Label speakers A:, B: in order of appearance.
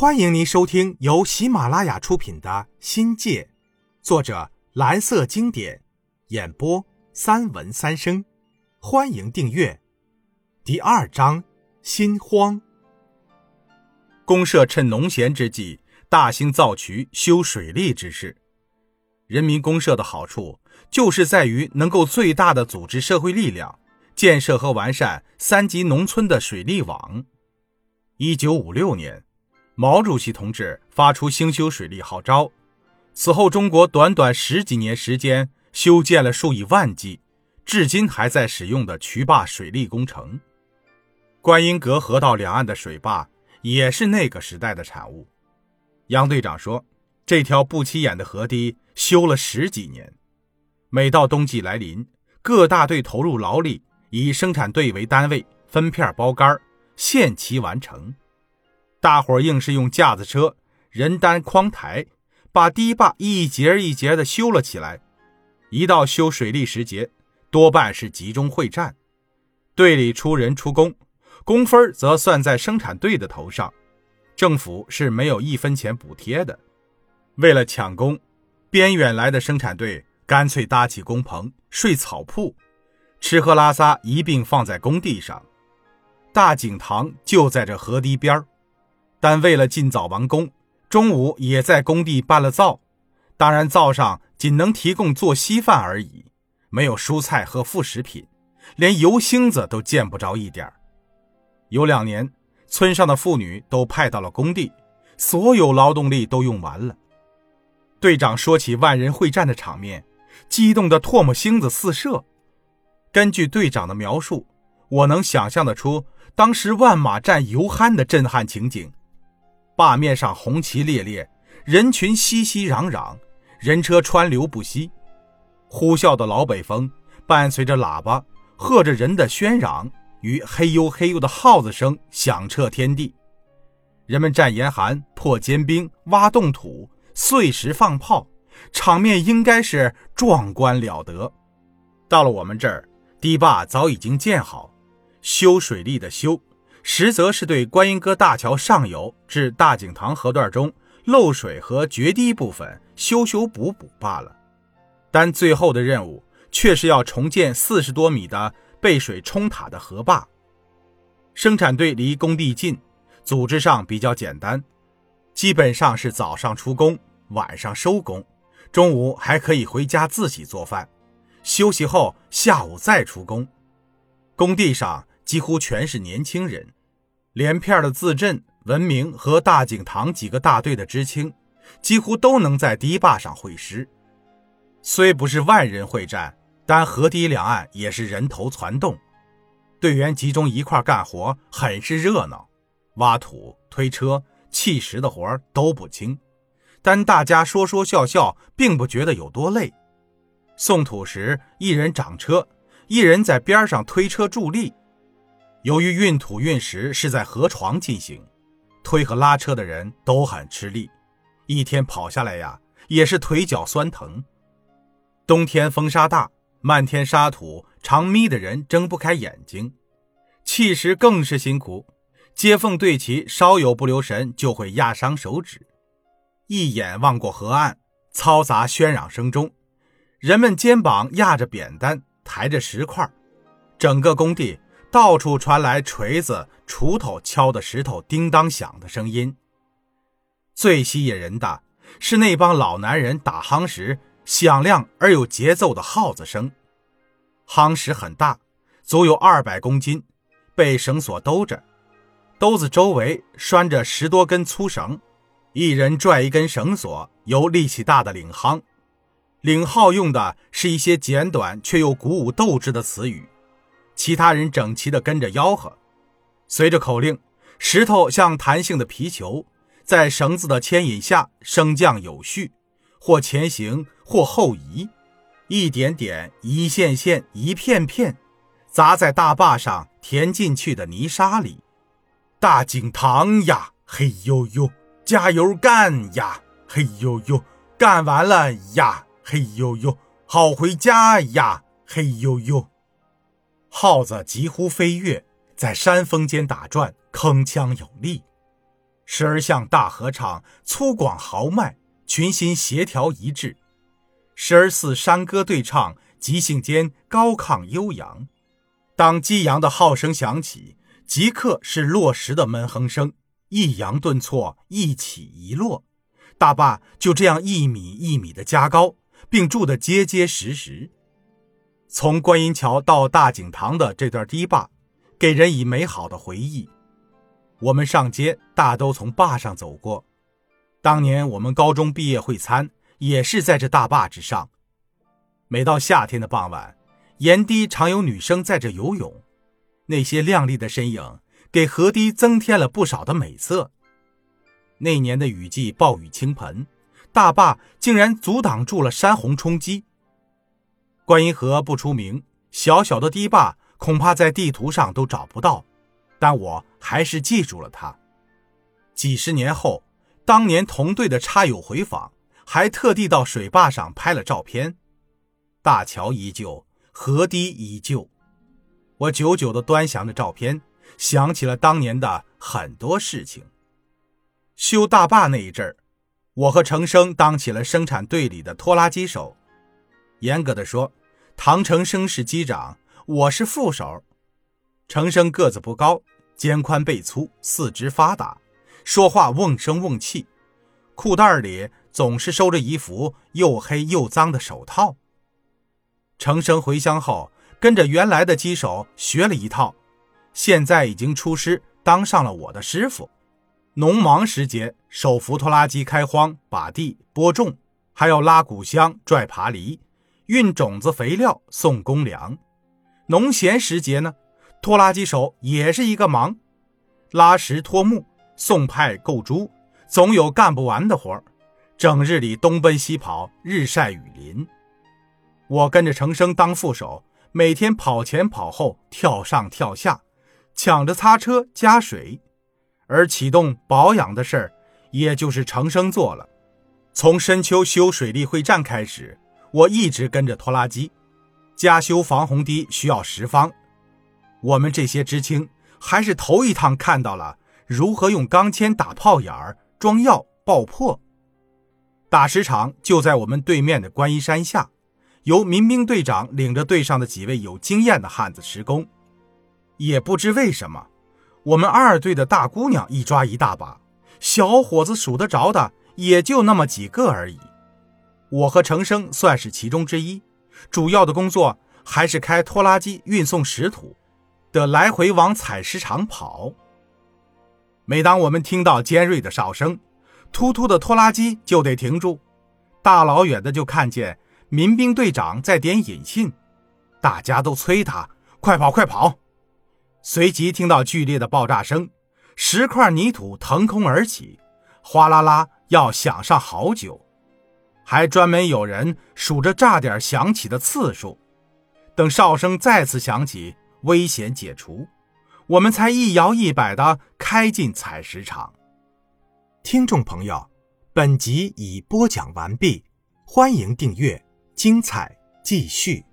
A: 欢迎您收听由喜马拉雅出品的《新界》，作者蓝色经典，演播三文三生。欢迎订阅。第二章：心慌。公社趁农闲之际，大兴造渠、修水利之事。人民公社的好处，就是在于能够最大的组织社会力量，建设和完善三级农村的水利网。一九五六年。毛主席同志发出兴修水利号召，此后中国短短十几年时间修建了数以万计，至今还在使用的渠坝水利工程。观音阁河道两岸的水坝也是那个时代的产物。杨队长说，这条不起眼的河堤修了十几年，每到冬季来临，各大队投入劳力，以生产队为单位分片包干，限期完成。大伙儿硬是用架子车、人担筐抬，把堤坝一节一节的修了起来。一到修水利时节，多半是集中会战，队里出人出工，工分则算在生产队的头上，政府是没有一分钱补贴的。为了抢工，边远来的生产队干脆搭起工棚，睡草铺，吃喝拉撒一并放在工地上。大井塘就在这河堤边儿。但为了尽早完工，中午也在工地办了灶。当然，灶上仅能提供做稀饭而已，没有蔬菜和副食品，连油星子都见不着一点有两年，村上的妇女都派到了工地，所有劳动力都用完了。队长说起万人会战的场面，激动的唾沫星子四射。根据队长的描述，我能想象得出当时万马战犹酣的震撼情景。坝面上红旗猎猎，人群熙熙攘攘，人车川流不息。呼啸的老北风伴随着喇叭，和着人的喧嚷与嘿呦嘿呦的号子声响彻天地。人们战严寒、破坚冰、挖冻土、碎石放炮，场面应该是壮观了得。到了我们这儿，堤坝早已经建好，修水利的修。实则是对观音阁大桥上游至大井塘河段中漏水和决堤部分修修补补罢了，但最后的任务却是要重建四十多米的被水冲塌的河坝。生产队离工地近，组织上比较简单，基本上是早上出工，晚上收工，中午还可以回家自己做饭，休息后下午再出工。工地上。几乎全是年轻人，连片的自镇、文明和大井塘几个大队的知青，几乎都能在堤坝上会师。虽不是万人会战，但河堤两岸也是人头攒动，队员集中一块干活，很是热闹。挖土、推车、砌石的活都不轻，但大家说说笑笑，并不觉得有多累。送土时，一人掌车，一人在边上推车助力。由于运土运石是在河床进行，推和拉车的人都很吃力，一天跑下来呀，也是腿脚酸疼。冬天风沙大，漫天沙土，常眯的人睁不开眼睛。砌石更是辛苦，接缝对齐，稍有不留神就会压伤手指。一眼望过河岸，嘈杂喧嚷声中，人们肩膀压着扁担，抬着石块，整个工地。到处传来锤子、锄头敲的石头叮当响的声音。最吸引人的是那帮老男人打夯时响亮而有节奏的号子声。夯石很大，足有二百公斤，被绳索兜着，兜子周围拴着十多根粗绳，一人拽一根绳索，由力气大的领夯。领号用的是一些简短却又鼓舞斗志的词语。其他人整齐地跟着吆喝，随着口令，石头像弹性的皮球，在绳子的牵引下升降有序，或前行，或后移，一点点，一线线，一片片，砸在大坝上填进去的泥沙里。大井塘呀，嘿呦呦，加油干呀，嘿呦呦，干完了呀，嘿呦呦，好回家呀，嘿呦呦。耗子几乎飞跃，在山峰间打转，铿锵有力。时而像大合唱，粗犷豪迈，群心协调一致；时而似山歌对唱，即兴间高亢悠扬。当激扬的号声响起，即刻是落石的闷哼声，抑扬顿挫，一起一落。大坝就这样一米一米的加高，并筑得结结实实。从观音桥到大井塘的这段堤坝，给人以美好的回忆。我们上街大都从坝上走过。当年我们高中毕业会餐也是在这大坝之上。每到夏天的傍晚，沿堤常有女生在这游泳，那些靓丽的身影给河堤增添了不少的美色。那年的雨季暴雨倾盆，大坝竟然阻挡住了山洪冲击。观音河不出名，小小的堤坝恐怕在地图上都找不到，但我还是记住了它。几十年后，当年同队的叉友回访，还特地到水坝上拍了照片。大桥依旧，河堤依旧。我久久地端详着照片，想起了当年的很多事情。修大坝那一阵儿，我和程生当起了生产队里的拖拉机手。严格的说，唐成生是机长，我是副手。程生个子不高，肩宽背粗，四肢发达，说话瓮声瓮气，裤袋里总是收着一副又黑又脏的手套。程生回乡后，跟着原来的机手学了一套，现在已经出师，当上了我的师傅。农忙时节，手扶拖拉机开荒、把地、播种，还要拉谷箱、拽爬犁。运种子、肥料，送公粮。农闲时节呢，拖拉机手也是一个忙，拉石拖木、送派购猪，总有干不完的活儿。整日里东奔西跑，日晒雨淋。我跟着程生当副手，每天跑前跑后，跳上跳下，抢着擦车加水，而启动保养的事儿，也就是程生做了。从深秋修水利会站开始。我一直跟着拖拉机，加修防洪堤需要石方。我们这些知青还是头一趟看到了如何用钢钎打炮眼儿、装药爆破。打石场就在我们对面的观音山下，由民兵队长领着队上的几位有经验的汉子施工。也不知为什么，我们二队的大姑娘一抓一大把，小伙子数得着的也就那么几个而已。我和程生算是其中之一，主要的工作还是开拖拉机运送石土，得来回往采石场跑。每当我们听到尖锐的哨声，突突的拖拉机就得停住，大老远的就看见民兵队长在点引信，大家都催他快跑快跑。随即听到剧烈的爆炸声，石块泥土腾空而起，哗啦啦要响上好久。还专门有人数着炸点响起的次数，等哨声再次响起，危险解除，我们才一摇一摆地开进采石场。听众朋友，本集已播讲完毕，欢迎订阅，精彩继续。